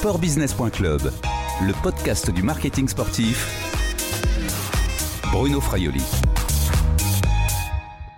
Sportbusiness.club, le podcast du marketing sportif. Bruno Fraioli.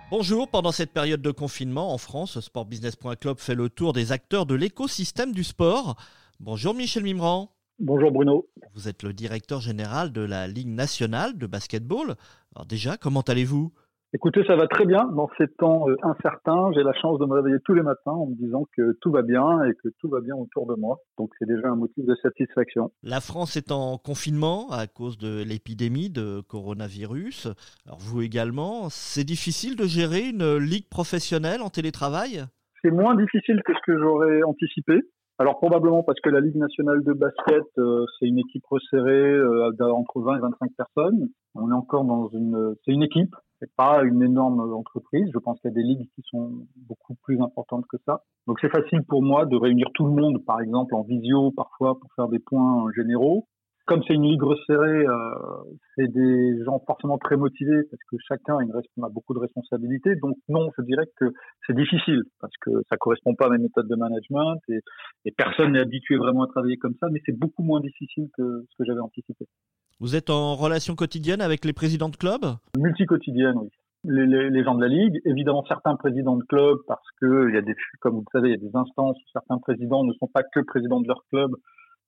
Bonjour, pendant cette période de confinement en France, Sportbusiness.club fait le tour des acteurs de l'écosystème du sport. Bonjour Michel Mimran. Bonjour Bruno. Vous êtes le directeur général de la Ligue nationale de basketball. Alors déjà, comment allez-vous? Écoutez, ça va très bien dans ces temps euh, incertains. J'ai la chance de me réveiller tous les matins en me disant que tout va bien et que tout va bien autour de moi. Donc c'est déjà un motif de satisfaction. La France est en confinement à cause de l'épidémie de coronavirus. Alors vous également, c'est difficile de gérer une ligue professionnelle en télétravail? C'est moins difficile que ce que j'aurais anticipé. Alors probablement parce que la Ligue nationale de basket, euh, c'est une équipe resserrée euh, entre 20 et 25 personnes. On est encore dans une, c'est une équipe c'est pas une énorme entreprise. Je pense qu'il y a des ligues qui sont beaucoup plus importantes que ça. Donc c'est facile pour moi de réunir tout le monde, par exemple en visio parfois pour faire des points généraux. Comme c'est une ligue resserrée, euh, c'est des gens forcément très motivés parce que chacun a, une, a beaucoup de responsabilités. Donc non, je dirais que c'est difficile parce que ça correspond pas à mes méthodes de management et, et personne n'est habitué vraiment à travailler comme ça. Mais c'est beaucoup moins difficile que ce que j'avais anticipé. Vous êtes en relation quotidienne avec les présidents de club Multi-quotidienne, oui. Les, les, les, gens de la ligue, évidemment certains présidents de club parce que il y a des, comme vous le savez, il y a des instances où certains présidents ne sont pas que présidents de leur club,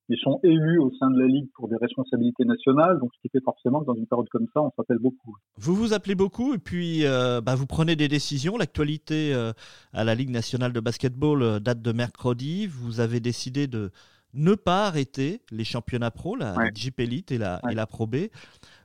ils sont élus au sein de la ligue pour des responsabilités nationales, donc ce qui fait forcément que dans une période comme ça, on s'appelle beaucoup. Vous vous appelez beaucoup et puis euh, bah, vous prenez des décisions. L'actualité euh, à la Ligue nationale de basketball euh, date de mercredi. Vous avez décidé de ne pas arrêter les championnats pro, la JP Elite et la, et la Pro B.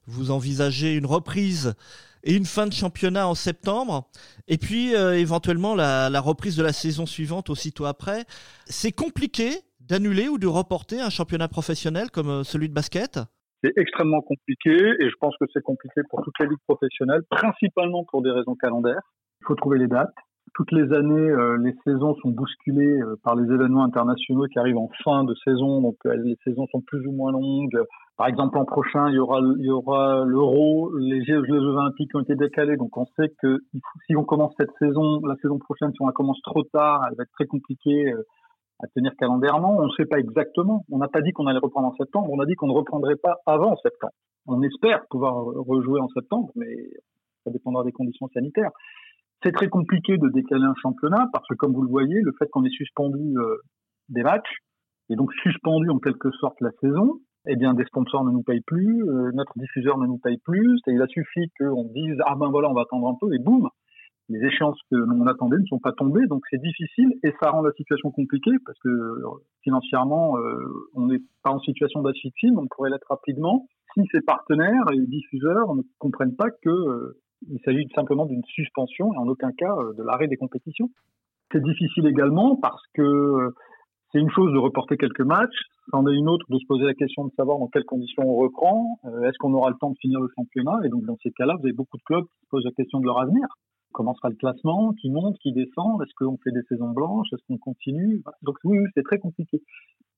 Vous envisagez une reprise et une fin de championnat en septembre, et puis euh, éventuellement la, la, reprise de la saison suivante aussitôt après. C'est compliqué d'annuler ou de reporter un championnat professionnel comme euh, celui de basket? C'est extrêmement compliqué, et je pense que c'est compliqué pour toutes les ligues professionnelles, principalement pour des raisons calendaires. Il faut trouver les dates toutes les années, euh, les saisons sont bousculées euh, par les événements internationaux qui arrivent en fin de saison. Donc, les saisons sont plus ou moins longues. Par exemple, l'an prochain, il y aura, il y aura l'Euro, les Jeux, Olympiques ont été décalés. Donc, on sait que si on commence cette saison, la saison prochaine, si on la commence trop tard, elle va être très compliquée à tenir calendairement. On ne sait pas exactement. On n'a pas dit qu'on allait reprendre en septembre. On a dit qu'on ne reprendrait pas avant septembre. On espère pouvoir rejouer en septembre, mais ça dépendra des conditions sanitaires. C'est très compliqué de décaler un championnat parce que, comme vous le voyez, le fait qu'on ait suspendu euh, des matchs et donc suspendu en quelque sorte la saison, eh bien, des sponsors ne nous payent plus, euh, notre diffuseur ne nous paye plus. Il a suffi qu'on dise ah ben voilà, on va attendre un peu et boum, les échéances que l'on attendait ne sont pas tombées, donc c'est difficile et ça rend la situation compliquée parce que euh, financièrement, on n'est pas en situation d'asphyxie, on pourrait l'être rapidement si ces partenaires et diffuseurs ne comprennent pas que il s'agit simplement d'une suspension et en aucun cas euh, de l'arrêt des compétitions. C'est difficile également parce que euh, c'est une chose de reporter quelques matchs, c'en est une autre de se poser la question de savoir dans quelles conditions on reprend, euh, est-ce qu'on aura le temps de finir le championnat, et donc dans ces cas-là, vous avez beaucoup de clubs qui se posent la question de leur avenir. Comment sera le classement Qui monte Qui descend Est-ce qu'on fait des saisons blanches Est-ce qu'on continue? Donc oui, oui c'est très compliqué.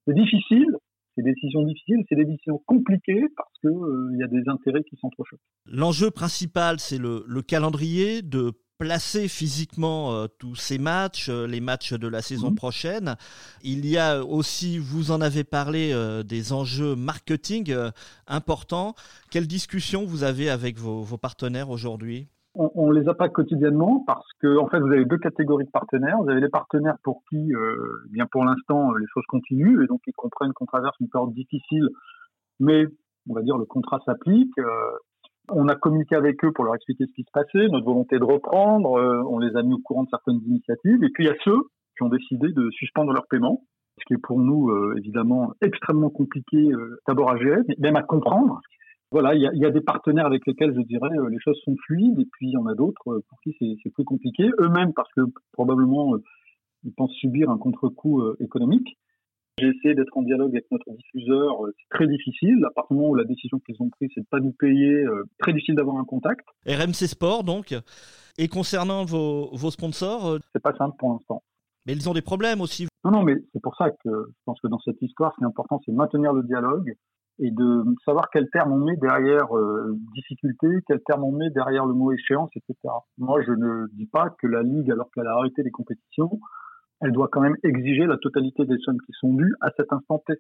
C'est difficile, c'est des décisions difficiles, c'est des décisions compliquées parce que il euh, y a des intérêts qui sont trop chauds. L'enjeu principal, c'est le, le, calendrier de placer physiquement euh, tous ces matchs, euh, les matchs de la saison mhm. prochaine. Il y a aussi, vous en avez parlé, des enjeux marketing importants. Quelle discussion vous avez avec vos, vos partenaires aujourd'hui? On, ne les a quotidiennement parce que en fait vous avez deux catégories de partenaires. Vous avez les partenaires pour qui, euh, bien pour l'instant, les choses continuent et donc ils comprennent qu'on traverse une période difficile, mais on va dire le contrat s'applique. Euh, on a communiqué avec eux pour leur expliquer ce qui se passait, notre volonté de reprendre. Euh, on les a mis au courant de certaines initiatives. Et puis il y a ceux qui ont décidé de suspendre leur paiement, ce qui est pour nous évidemment extrêmement compliqué d'abord à gérer, même à comprendre, voilà, il y a, des partenaires avec lesquels je dirais euh, les choses sont fluides, et puis il y en a d'autres euh, pour qui c'est plus compliqué, eux-mêmes parce que probablement euh, ils pensent subir un contre-coup économique. J'ai essayé d'être en dialogue avec notre diffuseur, c'est très difficile. À partir du moment où la décision qu'ils ont prise, c'est de pas nous payer, très difficile d'avoir un contact. RMC Sport donc. Et concernant vos, vos sponsors C'est pas simple pour l'instant. Mais ils ont des problèmes aussi. Non, non, mais c'est pour ça que je pense que dans cette histoire, ce qui est important, c'est de maintenir le dialogue, et de savoir quel terme on met derrière euh, difficulté, quel terme on met derrière le mot échéance, etc. Moi, je ne dis pas que la Ligue, alors qu'elle a arrêté les compétitions, elle doit quand même exiger la totalité des sommes qui sont dues à cet instant T.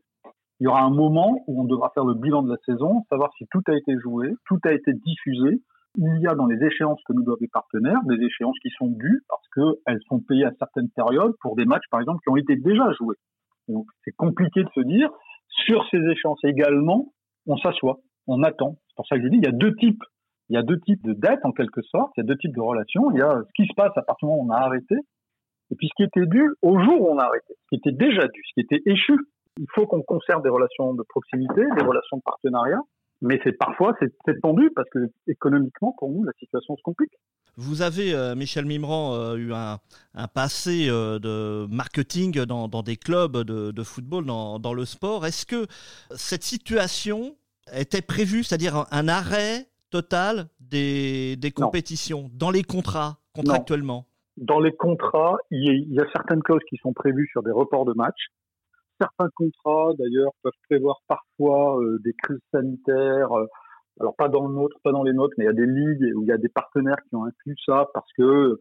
Il y aura un moment où on devra faire le bilan de la saison, savoir si tout a été joué, tout a été diffusé. Il y a dans les échéances que nous doivent les partenaires des échéances qui sont dues parce qu'elles sont payées à certaines périodes pour des matchs, par exemple, qui ont été déjà joués. Donc c'est compliqué de se dire, sur ces échéances également, on s'assoit, on attend. C'est pour ça que je dis, il y a deux types. Il y a deux types de dettes en quelque sorte, il y a deux types de relations. Il y a ce qui se passe à partir du moment où on a arrêté, et puis ce qui était dû au jour où on a arrêté, ce qui était déjà dû, ce qui était échu. Il faut qu'on conserve des relations de proximité, des relations de partenariat, mais c'est parfois c'est tendu parce que économiquement pour nous la situation se complique. Vous avez, euh, Michel Mimran, euh, eu un, passé euh, de marketing dans, des clubs de, football, dans, le sport. Est-ce que cette situation était prévue, c'est-à-dire un, arrêt total des, compétitions dans les contrats, contractuellement? Dans les contrats, il y, a, certaines clauses qui sont prévues sur des reports de matchs. Certains contrats, d'ailleurs, peuvent prévoir parfois des crises sanitaires alors pas dans le nôtre, pas dans les nôtres, mais il y a des ligues où il y a des partenaires qui ont inclus ça parce que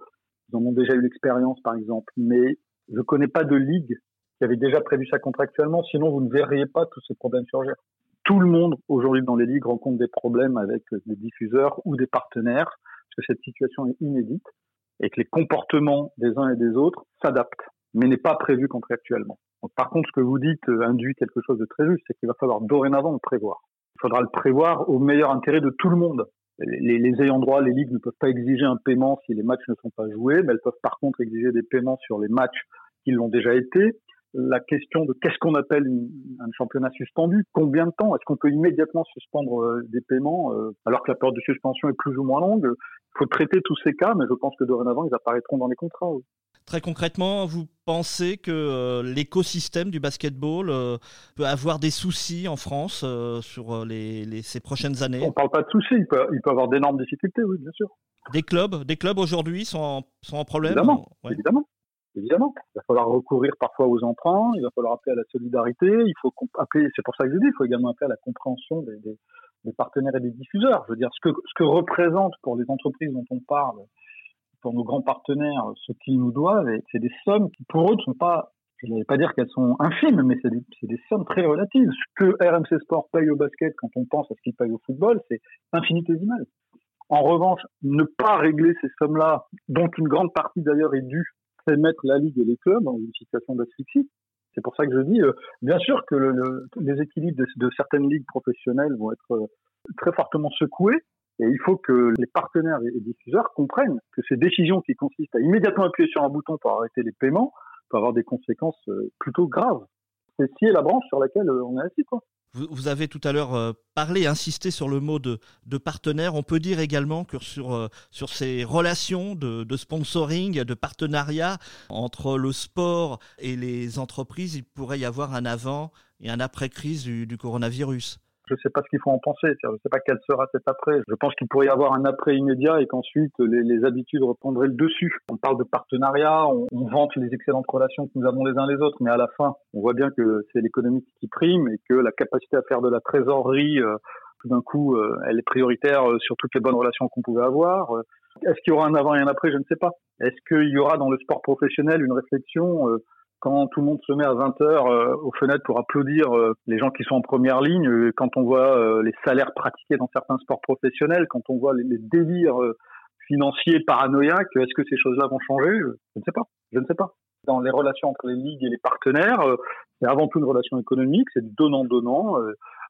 ils en ont déjà eu l'expérience, par exemple. Mais je connais pas de ligue qui avait déjà prévu ça contractuellement, sinon vous ne verriez pas tous ces problèmes surgir. Tout le monde aujourd'hui dans les ligues rencontre des problèmes avec des diffuseurs ou des partenaires, parce que cette situation est inédite et que les comportements des uns et des autres s'adaptent, mais n'est pas prévu contractuellement. Par contre, ce que vous dites induit quelque chose de très juste, c'est qu'il va falloir dorénavant le prévoir il faudra le prévoir au meilleur intérêt de tout le monde. Les, les, ayants droit, les ligues ne peuvent pas exiger un paiement si les matchs ne sont pas joués, mais elles peuvent par contre exiger des paiements sur les matchs qui l'ont déjà été. La question de qu'est-ce qu'on appelle un championnat suspendu, combien de temps, est-ce qu'on peut immédiatement suspendre euh, des paiements euh, alors que la période de suspension est plus ou moins longue? Il faut traiter tous ces cas, mais je pense que dorénavant ils apparaîtront dans les contrats. Très concrètement, vous pensez que euh, l'écosystème du basketball euh, peut avoir des soucis en France euh, sur les, ces prochaines années? On ne parle pas de soucis, il peut, il peut avoir d'énormes difficultés, oui, bien sûr. Des clubs, des clubs aujourd'hui sont, en, sont en problème Évidemment, évidemment. Évidemment, il va falloir recourir parfois aux emprunts, il va falloir appeler à la solidarité, il faut appeler, c'est pour ça que je dis, il faut également appeler à la compréhension des, des, des partenaires et des diffuseurs. Je veux dire, ce que, ce que représente pour les entreprises dont on parle pour nos grands partenaires ce qu'ils nous doivent, c'est des sommes qui pour eux ne sont pas, je vais pas dire qu'elles sont infimes, mais c'est des, sommes très relatives. Ce que RMC Sport paye au basket quand on pense à ce qu'il paye au football, c'est infinitésimal. En revanche, ne pas régler ces sommes-là, dont une grande partie d'ailleurs est due, c'est mettre la Ligue et les clubs dans une situation d'asphyxie. C'est pour ça que je dis, euh, bien sûr que le, les équilibres de, de, certaines ligues professionnelles vont être euh, très fortement secoués, et il faut que les partenaires et diffuseurs comprennent que ces décisions qui consistent à immédiatement appuyer sur un bouton pour arrêter les paiements peuvent avoir des conséquences euh, plutôt graves. C'est est la branche sur laquelle euh, on est assis. Quoi. Vous, avez tout à l'heure euh, parlé, insisté sur le mot de, de, partenaire. On peut dire également que sur, sur ces relations de, sponsoring, de partenariat entre le sport et les entreprises, il pourrait y avoir un avant et un après-crise du coronavirus je ne sais pas ce qu'il faut en penser. Je ne sais pas quel sera cet après. Je pense qu'il pourrait y avoir un après immédiat et qu'ensuite les, habitudes reprendraient le dessus. On parle de partenariat, on, vante les excellentes relations que nous avons les uns les autres, mais à la fin, on voit bien que c'est l'économie qui prime et que la capacité à faire de la trésorerie, euh, tout d'un coup, euh, elle est prioritaire euh, sur toutes les bonnes relations qu'on pouvait avoir. Est-ce qu'il y aura un avant et un après? Je ne sais pas. Est-ce qu'il y aura dans le sport professionnel une réflexion quand tout le monde se met à 20 heures euh, aux fenêtres pour applaudir euh, les gens qui sont en première ligne, euh, quand on voit les salaires pratiqués dans certains sports professionnels, quand on voit les, délires financiers paranoïaques, est-ce que ces choses-là vont changer? Je ne sais pas. Je ne sais pas. Dans les relations entre les ligues et les partenaires, c'est avant tout une relation économique, c'est du donnant-donnant.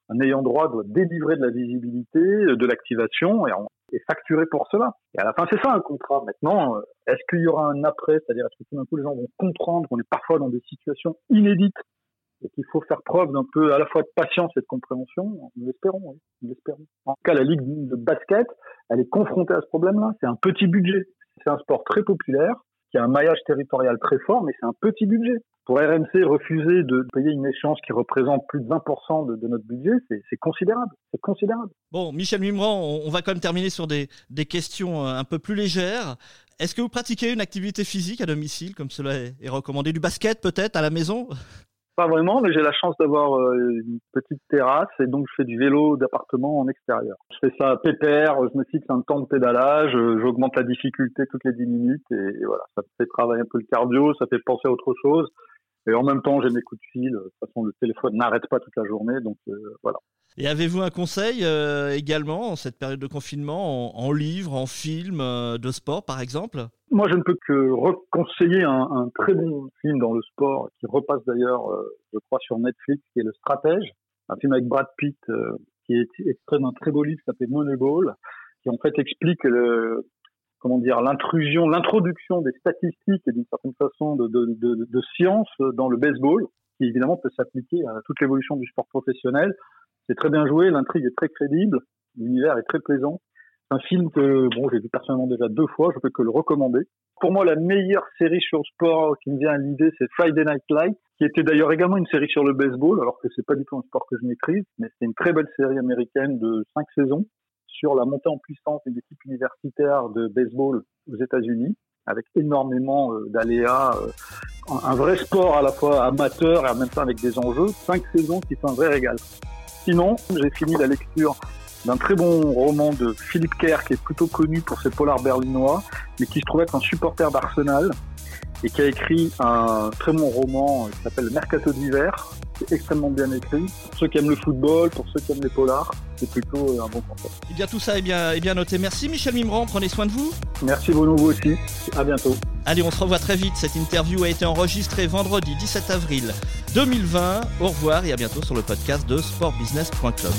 un ayant droit doit délivrer de la visibilité, de l'activation, et est facturé pour cela. Et à la fin, c'est ça un contrat. Maintenant, euh, est-ce qu'il y aura un après? C'est-à-dire, est-ce que tout d'un coup, les gens vont comprendre qu'on est parfois dans des situations inédites et qu'il faut faire preuve d'un peu à la fois de patience et de compréhension? Nous l'espérons, oui. Nous l'espérons. En tout cas, la Ligue de basket, elle est confrontée à ce problème-là. C'est un petit budget. C'est un sport très populaire qui a un maillage territorial très fort, mais c'est un petit budget. Pour RMC, refuser de payer une échéance qui représente plus de 20% de, notre budget, c'est considérable. C'est considérable. Bon, Michel Mimran, on, va quand même terminer sur des, questions euh, un peu plus légères. Est-ce que vous pratiquez une activité physique à domicile, comme cela est, recommandé? Du basket peut-être à la maison? Pas vraiment, mais j'ai la chance d'avoir euh, une petite terrasse et donc je fais du vélo d'appartement en extérieur. Je fais ça pépère, je me fixe un temps de pédalage, euh, j'augmente la difficulté toutes les 10 minutes et, voilà, ça fait travailler un peu le cardio, ça fait penser à autre chose. Et en même temps, j'ai mes coups de fil. De toute façon, le téléphone n'arrête pas toute la journée, donc euh, voilà. Et avez-vous un conseil euh, également en cette période de confinement, en, livre, en film, euh, de sport par exemple? Moi, je ne peux que reconseiller un, un, très bon film dans le sport, qui repasse d'ailleurs, je crois, sur Netflix, qui est Le Stratège, un film avec Brad Pitt, qui est extrait d'un très beau livre qui s'appelle Moneyball, qui en fait explique le, comment dire, l'intrusion, l'introduction des statistiques et d'une certaine façon de, de, de, de, science dans le baseball, qui évidemment peut s'appliquer à toute l'évolution du sport professionnel. C'est très bien joué, l'intrigue est très crédible, l'univers est très plaisant. C'est un film que bon, j'ai vu personnellement déjà deux fois, je peux que le recommander. Pour moi, la meilleure série sur le sport qui me vient à l'idée, c'est Friday Night Lights, qui était d'ailleurs également une série sur le baseball, alors que c'est pas du tout un sport que je maîtrise, mais c'est une très belle série américaine de cinq saisons sur la montée en puissance d'une équipe universitaire de baseball aux États-Unis, avec énormément euh, d'aléas, euh, un vrai sport à la fois amateur et en même temps avec des enjeux, cinq saisons qui sont un vrai régal. Sinon, j'ai fini la lecture d'un très bon roman de Philippe Kerr, qui est plutôt connu pour ses polars berlinois, mais qui se trouve être un supporter d'Arsenal, et qui a écrit un très bon roman qui s'appelle Mercato d'hiver, extrêmement bien écrit. Pour ceux qui aiment le football, pour ceux qui aiment les polars, c'est plutôt euh, un bon concept. Et eh bien tout ça est bien, est bien noté. Merci Michel Mimran, prenez soin de vous. Merci vous aussi. À bientôt. Allez, on se revoit très vite. Cette interview a été enregistrée vendredi 17 avril 2020. Au revoir et à bientôt sur le podcast de sportbusiness.club.